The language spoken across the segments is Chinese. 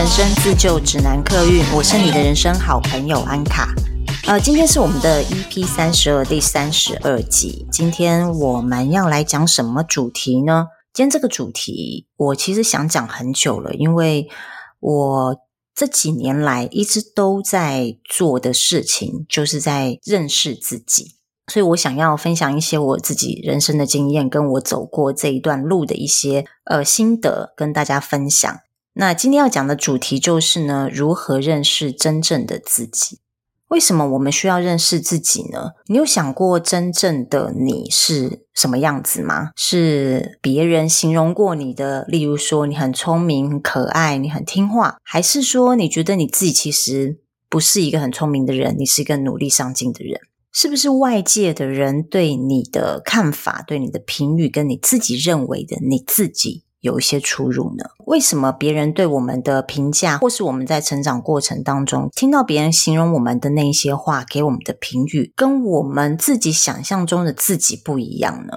《人生自救指南》客运，我是你的人生好朋友安卡。呃，今天是我们的 EP 三十二第三十二集。今天我们要来讲什么主题呢？今天这个主题我其实想讲很久了，因为我这几年来一直都在做的事情，就是在认识自己。所以我想要分享一些我自己人生的经验，跟我走过这一段路的一些呃心得，跟大家分享。那今天要讲的主题就是呢，如何认识真正的自己？为什么我们需要认识自己呢？你有想过真正的你是什么样子吗？是别人形容过你的，例如说你很聪明、可爱、你很听话，还是说你觉得你自己其实不是一个很聪明的人，你是一个努力上进的人？是不是外界的人对你的看法、对你的评语，跟你自己认为的你自己有一些出入呢？为什么别人对我们的评价，或是我们在成长过程当中听到别人形容我们的那些话，给我们的评语，跟我们自己想象中的自己不一样呢？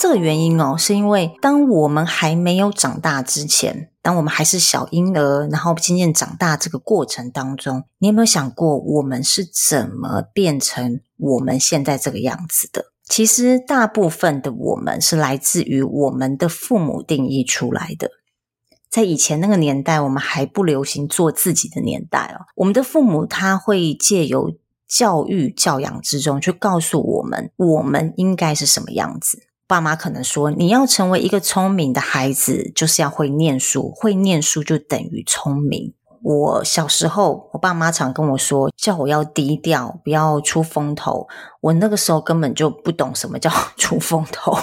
这个原因哦，是因为当我们还没有长大之前，当我们还是小婴儿，然后渐渐长大这个过程当中，你有没有想过，我们是怎么变成我们现在这个样子的？其实，大部分的我们是来自于我们的父母定义出来的。在以前那个年代，我们还不流行做自己的年代哦，我们的父母他会借由教育教养之中，去告诉我们，我们应该是什么样子。爸妈可能说，你要成为一个聪明的孩子，就是要会念书，会念书就等于聪明。我小时候，我爸妈常跟我说，叫我要低调，不要出风头。我那个时候根本就不懂什么叫 出风头，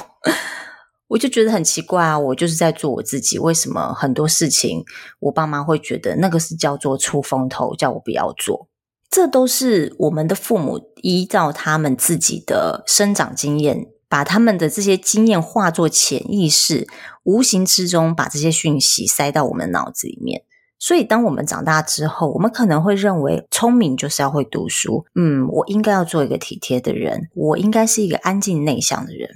我就觉得很奇怪啊，我就是在做我自己，为什么很多事情我爸妈会觉得那个是叫做出风头，叫我不要做？这都是我们的父母依照他们自己的生长经验。把他们的这些经验化作潜意识，无形之中把这些讯息塞到我们脑子里面。所以，当我们长大之后，我们可能会认为聪明就是要会读书。嗯，我应该要做一个体贴的人，我应该是一个安静内向的人。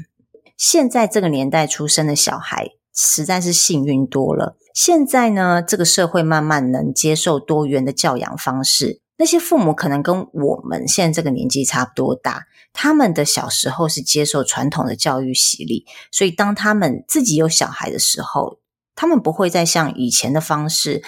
现在这个年代出生的小孩实在是幸运多了。现在呢，这个社会慢慢能接受多元的教养方式。那些父母可能跟我们现在这个年纪差不多大，他们的小时候是接受传统的教育洗礼，所以当他们自己有小孩的时候，他们不会再像以前的方式，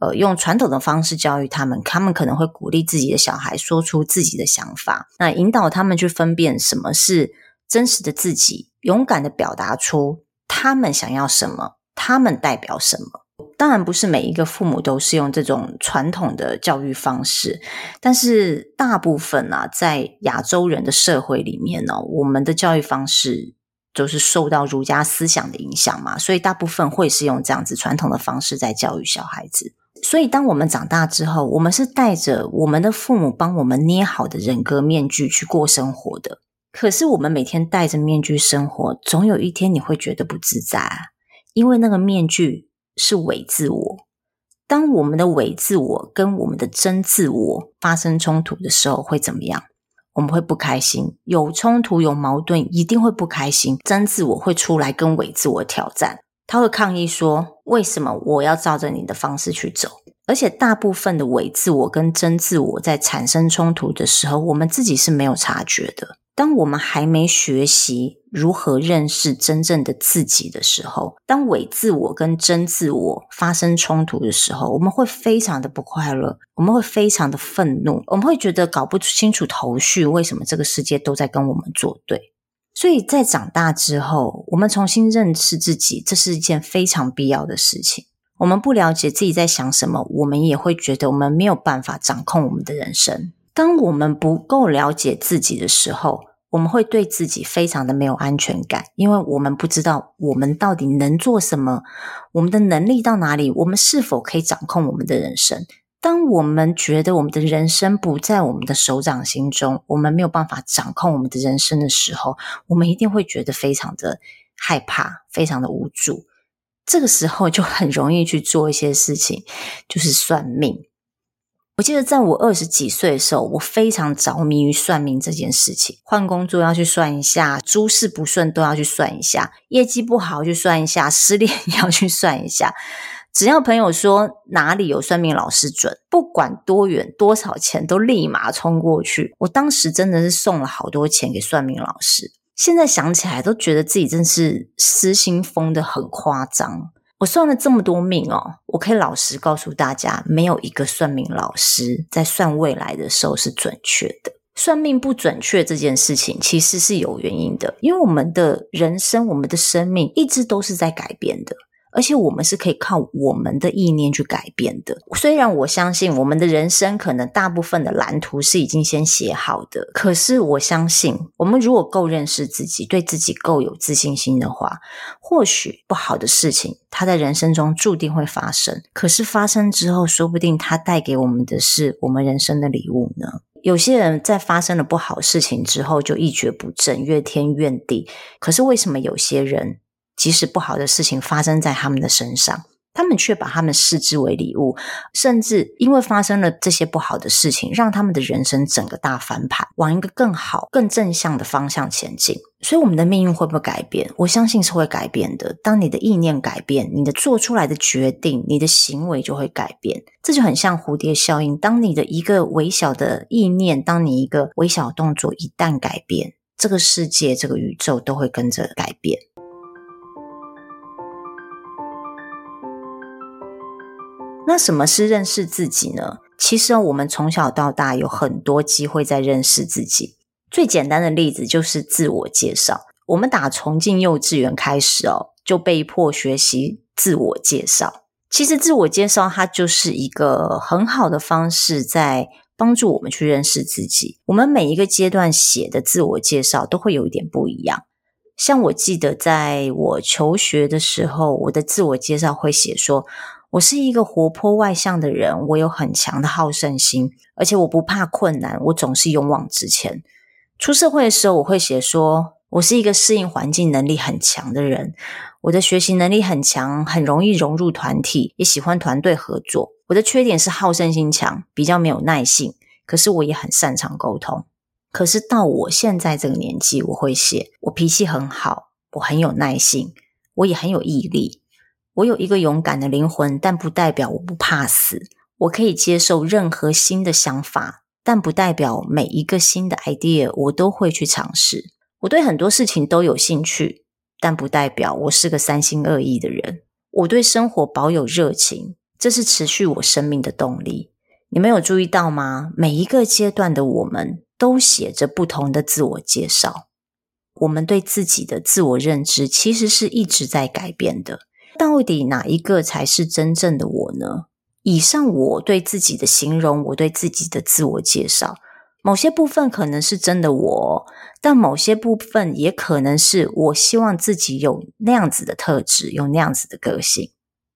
呃，用传统的方式教育他们。他们可能会鼓励自己的小孩说出自己的想法，那引导他们去分辨什么是真实的自己，勇敢地表达出他们想要什么，他们代表什么。当然不是每一个父母都是用这种传统的教育方式，但是大部分啊，在亚洲人的社会里面呢，我们的教育方式就是受到儒家思想的影响嘛，所以大部分会是用这样子传统的方式在教育小孩子。所以当我们长大之后，我们是带着我们的父母帮我们捏好的人格面具去过生活的。可是我们每天戴着面具生活，总有一天你会觉得不自在，因为那个面具。是伪自我。当我们的伪自我跟我们的真自我发生冲突的时候，会怎么样？我们会不开心，有冲突、有矛盾，一定会不开心。真自我会出来跟伪自我挑战，他会抗议说：“为什么我要照着你的方式去走？”而且，大部分的伪自我跟真自我在产生冲突的时候，我们自己是没有察觉的。当我们还没学习如何认识真正的自己的时候，当伪自我跟真自我发生冲突的时候，我们会非常的不快乐，我们会非常的愤怒，我们会觉得搞不清楚头绪，为什么这个世界都在跟我们作对。所以在长大之后，我们重新认识自己，这是一件非常必要的事情。我们不了解自己在想什么，我们也会觉得我们没有办法掌控我们的人生。当我们不够了解自己的时候，我们会对自己非常的没有安全感，因为我们不知道我们到底能做什么，我们的能力到哪里，我们是否可以掌控我们的人生。当我们觉得我们的人生不在我们的手掌心中，我们没有办法掌控我们的人生的时候，我们一定会觉得非常的害怕，非常的无助。这个时候就很容易去做一些事情，就是算命。我记得在我二十几岁的时候，我非常着迷于算命这件事情。换工作要去算一下，诸事不顺都要去算一下，业绩不好去算一下，失恋也要去算一下。只要朋友说哪里有算命老师准，不管多远多少钱，都立马冲过去。我当时真的是送了好多钱给算命老师，现在想起来都觉得自己真是失心疯得很夸张。我算了这么多命哦，我可以老实告诉大家，没有一个算命老师在算未来的时候是准确的。算命不准确这件事情，其实是有原因的，因为我们的人生、我们的生命一直都是在改变的。而且我们是可以靠我们的意念去改变的。虽然我相信我们的人生可能大部分的蓝图是已经先写好的，可是我相信我们如果够认识自己，对自己够有自信心的话，或许不好的事情它在人生中注定会发生。可是发生之后，说不定它带给我们的是我们人生的礼物呢。有些人在发生了不好事情之后就一蹶不振，怨天怨地。可是为什么有些人？即使不好的事情发生在他们的身上，他们却把他们视之为礼物，甚至因为发生了这些不好的事情，让他们的人生整个大翻盘，往一个更好、更正向的方向前进。所以，我们的命运会不会改变？我相信是会改变的。当你的意念改变，你的做出来的决定，你的行为就会改变。这就很像蝴蝶效应。当你的一个微小的意念，当你一个微小动作一旦改变，这个世界、这个宇宙都会跟着改变。那什么是认识自己呢？其实我们从小到大有很多机会在认识自己。最简单的例子就是自我介绍。我们打从进幼稚园开始哦，就被迫学习自我介绍。其实自我介绍它就是一个很好的方式，在帮助我们去认识自己。我们每一个阶段写的自我介绍都会有一点不一样。像我记得在我求学的时候，我的自我介绍会写说，我是一个活泼外向的人，我有很强的好胜心，而且我不怕困难，我总是勇往直前。出社会的时候，我会写说，我是一个适应环境能力很强的人，我的学习能力很强，很容易融入团体，也喜欢团队合作。我的缺点是好胜心强，比较没有耐性，可是我也很擅长沟通。可是到我现在这个年纪，我会写，我脾气很好，我很有耐性，我也很有毅力。我有一个勇敢的灵魂，但不代表我不怕死。我可以接受任何新的想法，但不代表每一个新的 idea 我都会去尝试。我对很多事情都有兴趣，但不代表我是个三心二意的人。我对生活保有热情，这是持续我生命的动力。你们有注意到吗？每一个阶段的我们都写着不同的自我介绍。我们对自己的自我认知其实是一直在改变的。到底哪一个才是真正的我呢？以上我对自己的形容，我对自己的自我介绍，某些部分可能是真的我，但某些部分也可能是我希望自己有那样子的特质，有那样子的个性。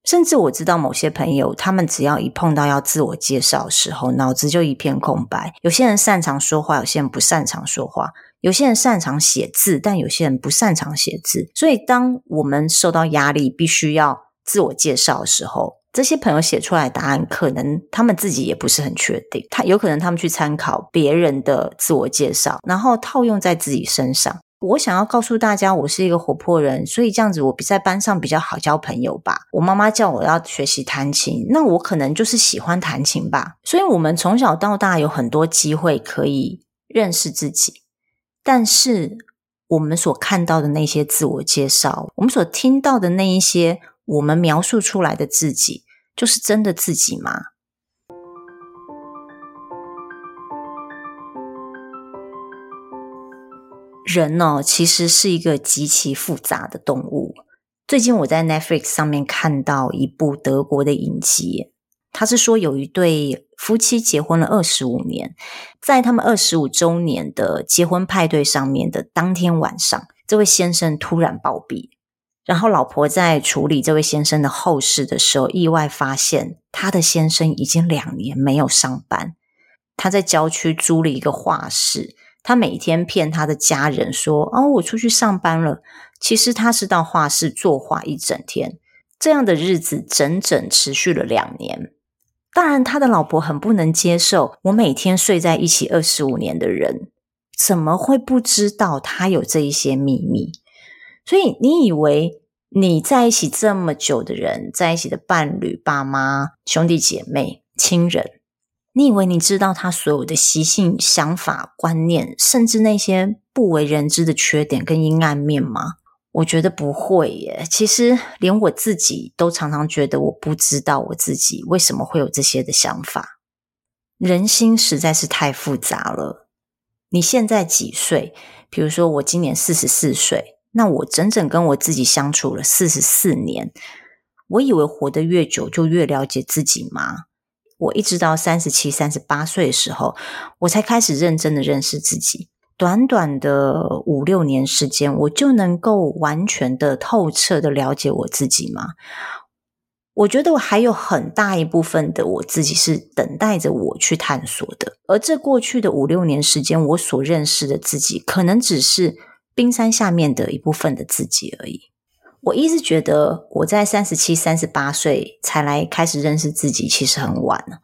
甚至我知道某些朋友，他们只要一碰到要自我介绍的时候，脑子就一片空白。有些人擅长说话，有些人不擅长说话。有些人擅长写字，但有些人不擅长写字。所以，当我们受到压力，必须要自我介绍的时候，这些朋友写出来的答案，可能他们自己也不是很确定。他有可能他们去参考别人的自我介绍，然后套用在自己身上。我想要告诉大家，我是一个活泼人，所以这样子我比在班上比较好交朋友吧。我妈妈叫我要学习弹琴，那我可能就是喜欢弹琴吧。所以，我们从小到大有很多机会可以认识自己。但是，我们所看到的那些自我介绍，我们所听到的那一些我们描述出来的自己，就是真的自己吗？人呢，其实是一个极其复杂的动物。最近我在 Netflix 上面看到一部德国的影集。他是说，有一对夫妻结婚了二十五年，在他们二十五周年的结婚派对上面的当天晚上，这位先生突然暴毙。然后老婆在处理这位先生的后事的时候，意外发现他的先生已经两年没有上班。他在郊区租了一个画室，他每天骗他的家人说：“哦，我出去上班了。”其实他是到画室作画一整天。这样的日子整整持续了两年。当然，他的老婆很不能接受，我每天睡在一起二十五年的人，怎么会不知道他有这一些秘密？所以，你以为你在一起这么久的人，在一起的伴侣、爸妈、兄弟姐妹、亲人，你以为你知道他所有的习性、想法、观念，甚至那些不为人知的缺点跟阴暗面吗？我觉得不会耶。其实连我自己都常常觉得我不知道我自己为什么会有这些的想法。人心实在是太复杂了。你现在几岁？比如说我今年四十四岁，那我整整跟我自己相处了四十四年。我以为活得越久就越了解自己吗？我一直到三十七、三十八岁的时候，我才开始认真的认识自己。短短的五六年时间，我就能够完全的、透彻的了解我自己吗？我觉得我还有很大一部分的我自己是等待着我去探索的。而这过去的五六年时间，我所认识的自己，可能只是冰山下面的一部分的自己而已。我一直觉得我在三十七、三十八岁才来开始认识自己，其实很晚了。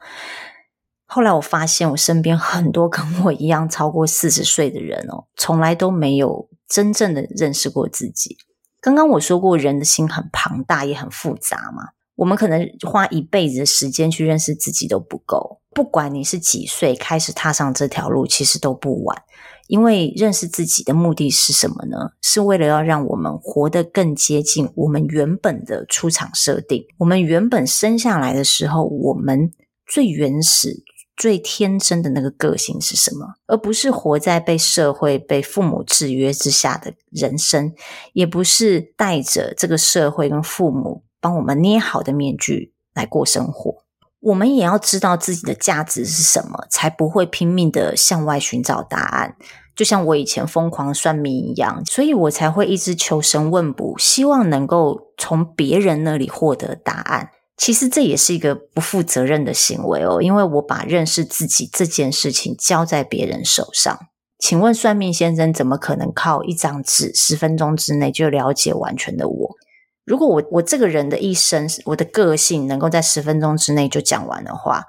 后来我发现，我身边很多跟我一样超过四十岁的人哦，从来都没有真正的认识过自己。刚刚我说过，人的心很庞大，也很复杂嘛。我们可能花一辈子的时间去认识自己都不够。不管你是几岁开始踏上这条路，其实都不晚。因为认识自己的目的是什么呢？是为了要让我们活得更接近我们原本的出厂设定。我们原本生下来的时候，我们最原始。最天真的那个个性是什么？而不是活在被社会、被父母制约之下的人生，也不是带着这个社会跟父母帮我们捏好的面具来过生活。我们也要知道自己的价值是什么，才不会拼命的向外寻找答案。就像我以前疯狂算命一样，所以我才会一直求神问卜，希望能够从别人那里获得答案。其实这也是一个不负责任的行为哦，因为我把认识自己这件事情交在别人手上。请问算命先生怎么可能靠一张纸十分钟之内就了解完全的我？如果我我这个人的一生，我的个性能够在十分钟之内就讲完的话，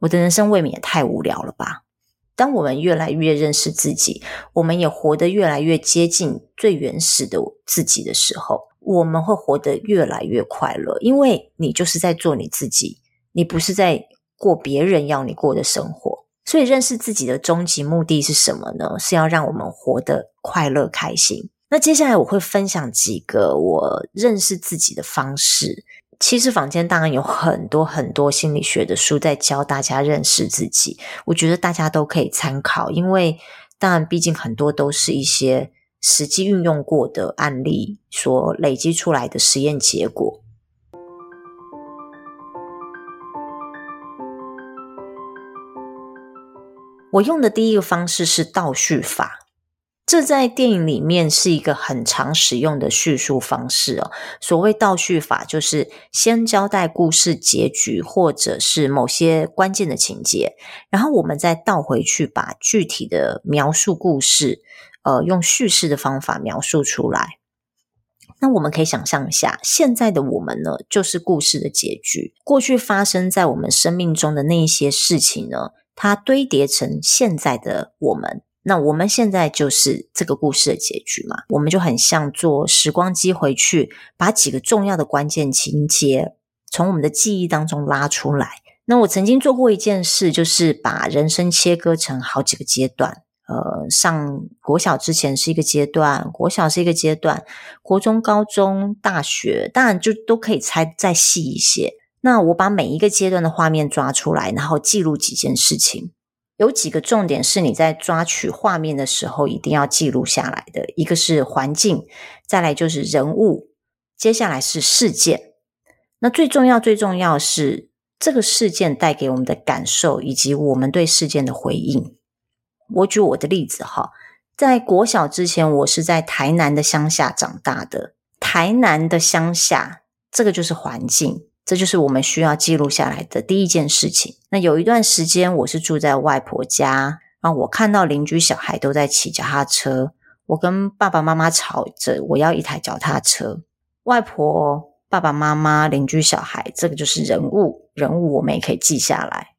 我的人生未免也太无聊了吧？当我们越来越认识自己，我们也活得越来越接近最原始的自己的时候。我们会活得越来越快乐，因为你就是在做你自己，你不是在过别人要你过的生活。所以，认识自己的终极目的是什么呢？是要让我们活得快乐、开心。那接下来我会分享几个我认识自己的方式。其实，坊间当然有很多很多心理学的书在教大家认识自己，我觉得大家都可以参考，因为当然，毕竟很多都是一些。实际运用过的案例所累积出来的实验结果。我用的第一个方式是倒叙法，这在电影里面是一个很常使用的叙述方式哦。所谓倒叙法，就是先交代故事结局或者是某些关键的情节，然后我们再倒回去把具体的描述故事。呃，用叙事的方法描述出来。那我们可以想象一下，现在的我们呢，就是故事的结局。过去发生在我们生命中的那一些事情呢，它堆叠成现在的我们。那我们现在就是这个故事的结局嘛？我们就很像坐时光机回去，把几个重要的关键情节从我们的记忆当中拉出来。那我曾经做过一件事，就是把人生切割成好几个阶段。呃，上国小之前是一个阶段，国小是一个阶段，国中、高中、大学，当然就都可以猜再细一些。那我把每一个阶段的画面抓出来，然后记录几件事情。有几个重点是你在抓取画面的时候一定要记录下来的，一个是环境，再来就是人物，接下来是事件。那最重要、最重要是这个事件带给我们的感受，以及我们对事件的回应。我举我的例子哈，在国小之前，我是在台南的乡下长大的。台南的乡下，这个就是环境，这就是我们需要记录下来的第一件事情。那有一段时间，我是住在外婆家，然后我看到邻居小孩都在骑脚踏车，我跟爸爸妈妈吵着我要一台脚踏车。外婆、爸爸妈妈、邻居小孩，这个就是人物。人物，我们也可以记下来。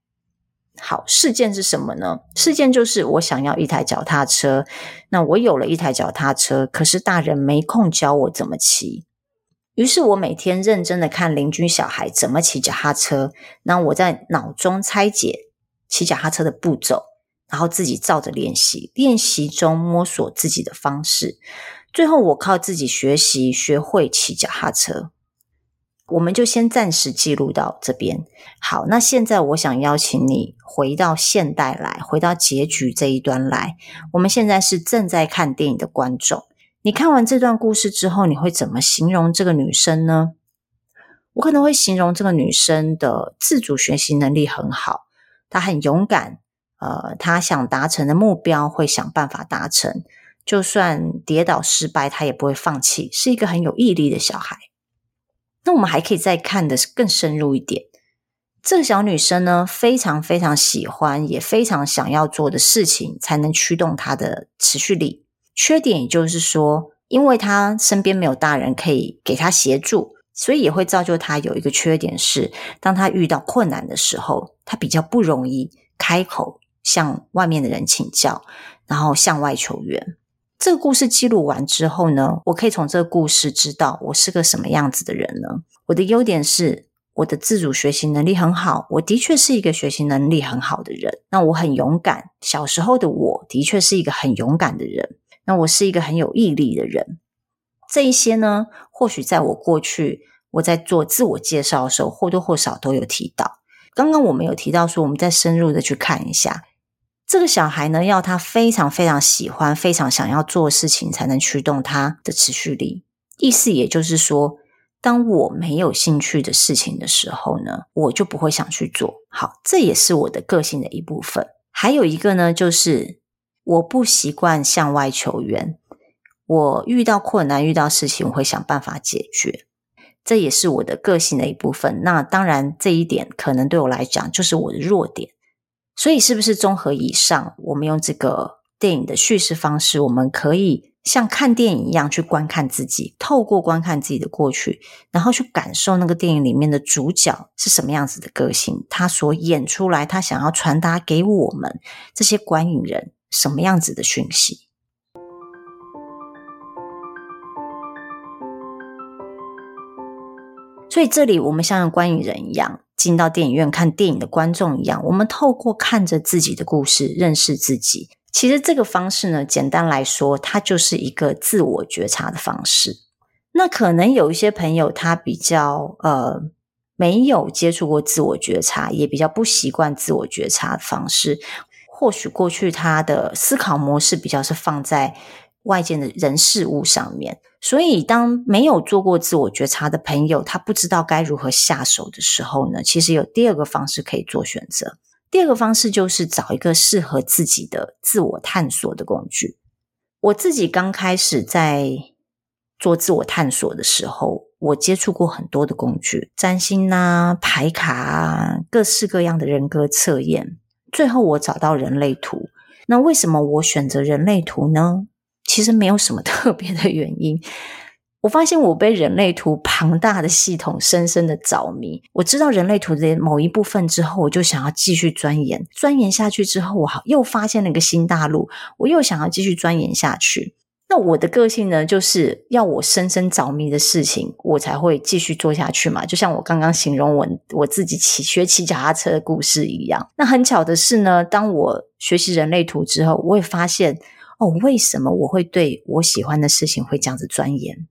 好，事件是什么呢？事件就是我想要一台脚踏车，那我有了一台脚踏车，可是大人没空教我怎么骑。于是我每天认真的看邻居小孩怎么骑脚踏车，那我在脑中拆解骑脚踏车的步骤，然后自己照着练习，练习中摸索自己的方式，最后我靠自己学习学会骑脚踏车。我们就先暂时记录到这边。好，那现在我想邀请你回到现代来，回到结局这一端来。我们现在是正在看电影的观众。你看完这段故事之后，你会怎么形容这个女生呢？我可能会形容这个女生的自主学习能力很好，她很勇敢，呃，她想达成的目标会想办法达成，就算跌倒失败，她也不会放弃，是一个很有毅力的小孩。那我们还可以再看的更深入一点，这个小女生呢，非常非常喜欢，也非常想要做的事情，才能驱动她的持续力。缺点也就是说，因为她身边没有大人可以给她协助，所以也会造就她有一个缺点是，当她遇到困难的时候，她比较不容易开口向外面的人请教，然后向外求援。这个故事记录完之后呢，我可以从这个故事知道我是个什么样子的人呢？我的优点是我的自主学习能力很好，我的确是一个学习能力很好的人。那我很勇敢，小时候的我的确是一个很勇敢的人。那我是一个很有毅力的人，这一些呢，或许在我过去我在做自我介绍的时候，或多或少都有提到。刚刚我们有提到说，我们再深入的去看一下这个小孩呢，要他非常非常喜欢、非常想要做事情，才能驱动他的持续力。意思也就是说，当我没有兴趣的事情的时候呢，我就不会想去做。好，这也是我的个性的一部分。还有一个呢，就是。我不习惯向外求援，我遇到困难、遇到事情，我会想办法解决，这也是我的个性的一部分。那当然，这一点可能对我来讲就是我的弱点。所以，是不是综合以上，我们用这个电影的叙事方式，我们可以像看电影一样去观看自己，透过观看自己的过去，然后去感受那个电影里面的主角是什么样子的个性，他所演出来，他想要传达给我们这些观影人。什么样子的讯息？所以这里我们像观影人一样，进到电影院看电影的观众一样，我们透过看着自己的故事认识自己。其实这个方式呢，简单来说，它就是一个自我觉察的方式。那可能有一些朋友他比较呃没有接触过自我觉察，也比较不习惯自我觉察的方式。或许过去他的思考模式比较是放在外界的人事物上面，所以当没有做过自我觉察的朋友，他不知道该如何下手的时候呢，其实有第二个方式可以做选择。第二个方式就是找一个适合自己的自我探索的工具。我自己刚开始在做自我探索的时候，我接触过很多的工具，占星啊、牌卡啊，各式各样的人格测验。最后，我找到人类图。那为什么我选择人类图呢？其实没有什么 特别的原因。我发现我被人类图庞大的系统深深的着迷。我知道人类图的某一部分之后，我就想要继续钻研。钻研下去之后，我好又发现了一个新大陆，我又想要继续钻研下去。那我的个性呢，就是要我深深着迷的事情，我才会继续做下去嘛。就像我刚刚形容我我自己骑学骑脚踏车的故事一样。那很巧的是呢，当我学习人类图之后，我会发现哦，为什么我会对我喜欢的事情会这样子钻研？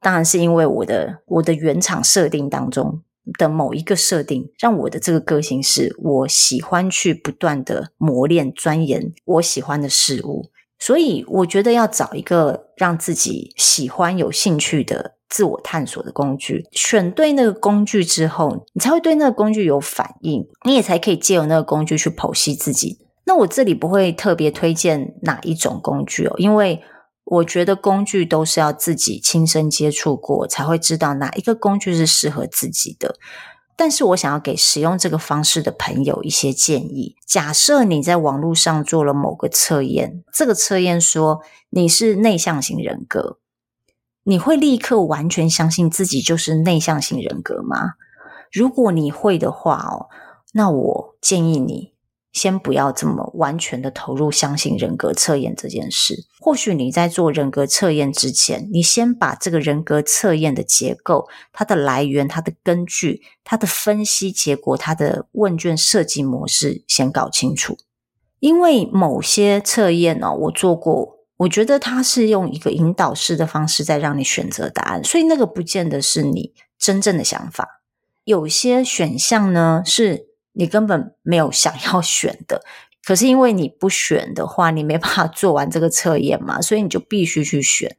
当然是因为我的我的原厂设定当中的某一个设定，让我的这个个性是我喜欢去不断的磨练钻研我喜欢的事物。所以，我觉得要找一个让自己喜欢、有兴趣的自我探索的工具，选对那个工具之后，你才会对那个工具有反应，你也才可以借由那个工具去剖析自己。那我这里不会特别推荐哪一种工具哦，因为我觉得工具都是要自己亲身接触过，才会知道哪一个工具是适合自己的。但是我想要给使用这个方式的朋友一些建议。假设你在网络上做了某个测验，这个测验说你是内向型人格，你会立刻完全相信自己就是内向型人格吗？如果你会的话哦，那我建议你。先不要这么完全的投入，相信人格测验这件事。或许你在做人格测验之前，你先把这个人格测验的结构、它的来源、它的根据、它的分析结果、它的问卷设计模式先搞清楚。因为某些测验哦，我做过，我觉得它是用一个引导式的方式在让你选择答案，所以那个不见得是你真正的想法。有些选项呢是。你根本没有想要选的，可是因为你不选的话，你没办法做完这个测验嘛，所以你就必须去选。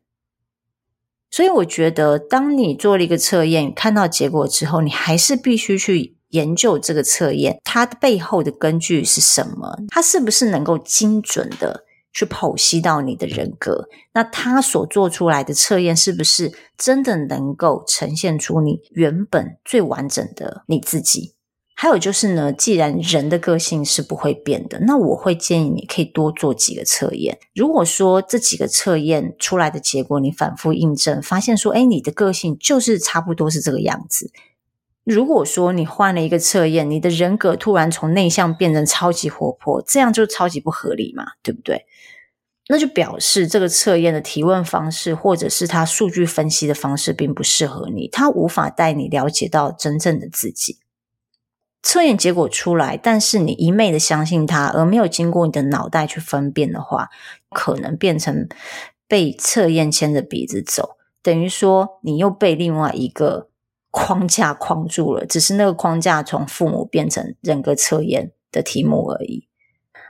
所以我觉得，当你做了一个测验，看到结果之后，你还是必须去研究这个测验，它背后的根据是什么？它是不是能够精准的去剖析到你的人格？那它所做出来的测验是不是真的能够呈现出你原本最完整的你自己？还有就是呢，既然人的个性是不会变的，那我会建议你可以多做几个测验。如果说这几个测验出来的结果你反复印证，发现说，诶，你的个性就是差不多是这个样子。如果说你换了一个测验，你的人格突然从内向变成超级活泼，这样就超级不合理嘛，对不对？那就表示这个测验的提问方式，或者是它数据分析的方式并不适合你，它无法带你了解到真正的自己。测验结果出来，但是你一昧的相信它，而没有经过你的脑袋去分辨的话，可能变成被测验牵着鼻子走，等于说你又被另外一个框架框住了，只是那个框架从父母变成人格测验的题目而已。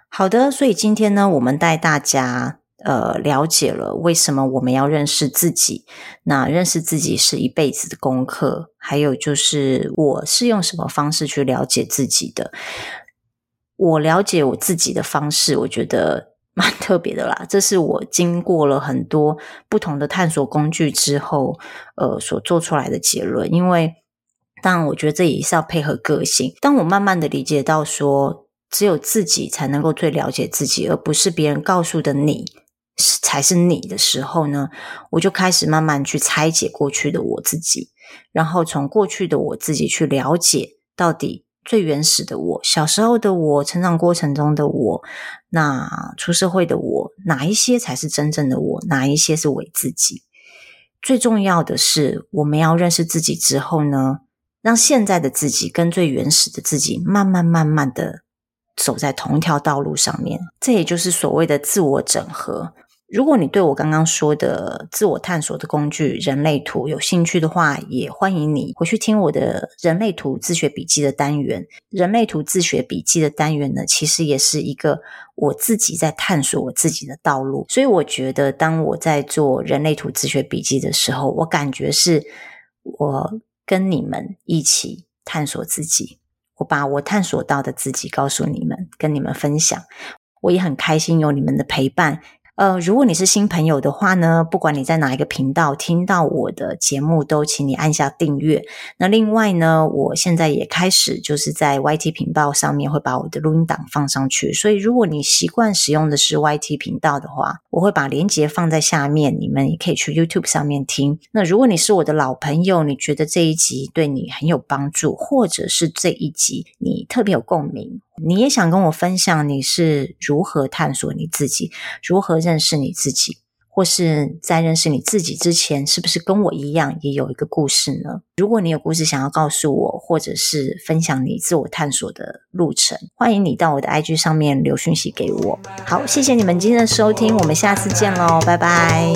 好的，所以今天呢，我们带大家。呃，了解了为什么我们要认识自己？那认识自己是一辈子的功课。还有就是，我是用什么方式去了解自己的？我了解我自己的方式，我觉得蛮 特别的啦。这是我经过了很多不同的探索工具之后，呃，所做出来的结论。因为，当然，我觉得这也是要配合个性。当我慢慢的理解到说，只有自己才能够最了解自己，而不是别人告诉的你。才是你的时候呢，我就开始慢慢去拆解过去的我自己，然后从过去的我自己去了解到底最原始的我，小时候的我，成长过程中的我，那出社会的我，哪一些才是真正的我，哪一些是伪自己？最重要的是，我们要认识自己之后呢，让现在的自己跟最原始的自己慢慢慢慢的走在同一条道路上面，这也就是所谓的自我整合。如果你对我刚刚说的自我探索的工具人类图有兴趣的话，也欢迎你回去听我的人类图自学笔记的单元。人类图自学笔记的单元呢，其实也是一个我自己在探索我自己的道路。所以我觉得，当我在做人类图自学笔记的时候，我感觉是我跟你们一起探索自己。我把我探索到的自己告诉你们，跟你们分享。我也很开心有你们的陪伴。呃，如果你是新朋友的话呢，不管你在哪一个频道听到我的节目，都请你按下订阅。那另外呢，我现在也开始就是在 YT 频道上面会把我的录音档放上去。所以，如果你习惯使用的是 YT 频道的话，我会把连接放在下面，你们也可以去 YouTube 上面听。那如果你是我的老朋友，你觉得这一集对你很有帮助，或者是这一集你特别有共鸣。你也想跟我分享你是如何探索你自己，如何认识你自己，或是在认识你自己之前，是不是跟我一样也有一个故事呢？如果你有故事想要告诉我，或者是分享你自我探索的路程，欢迎你到我的 IG 上面留讯息给我。好，谢谢你们今天的收听，我们下次见喽，拜拜。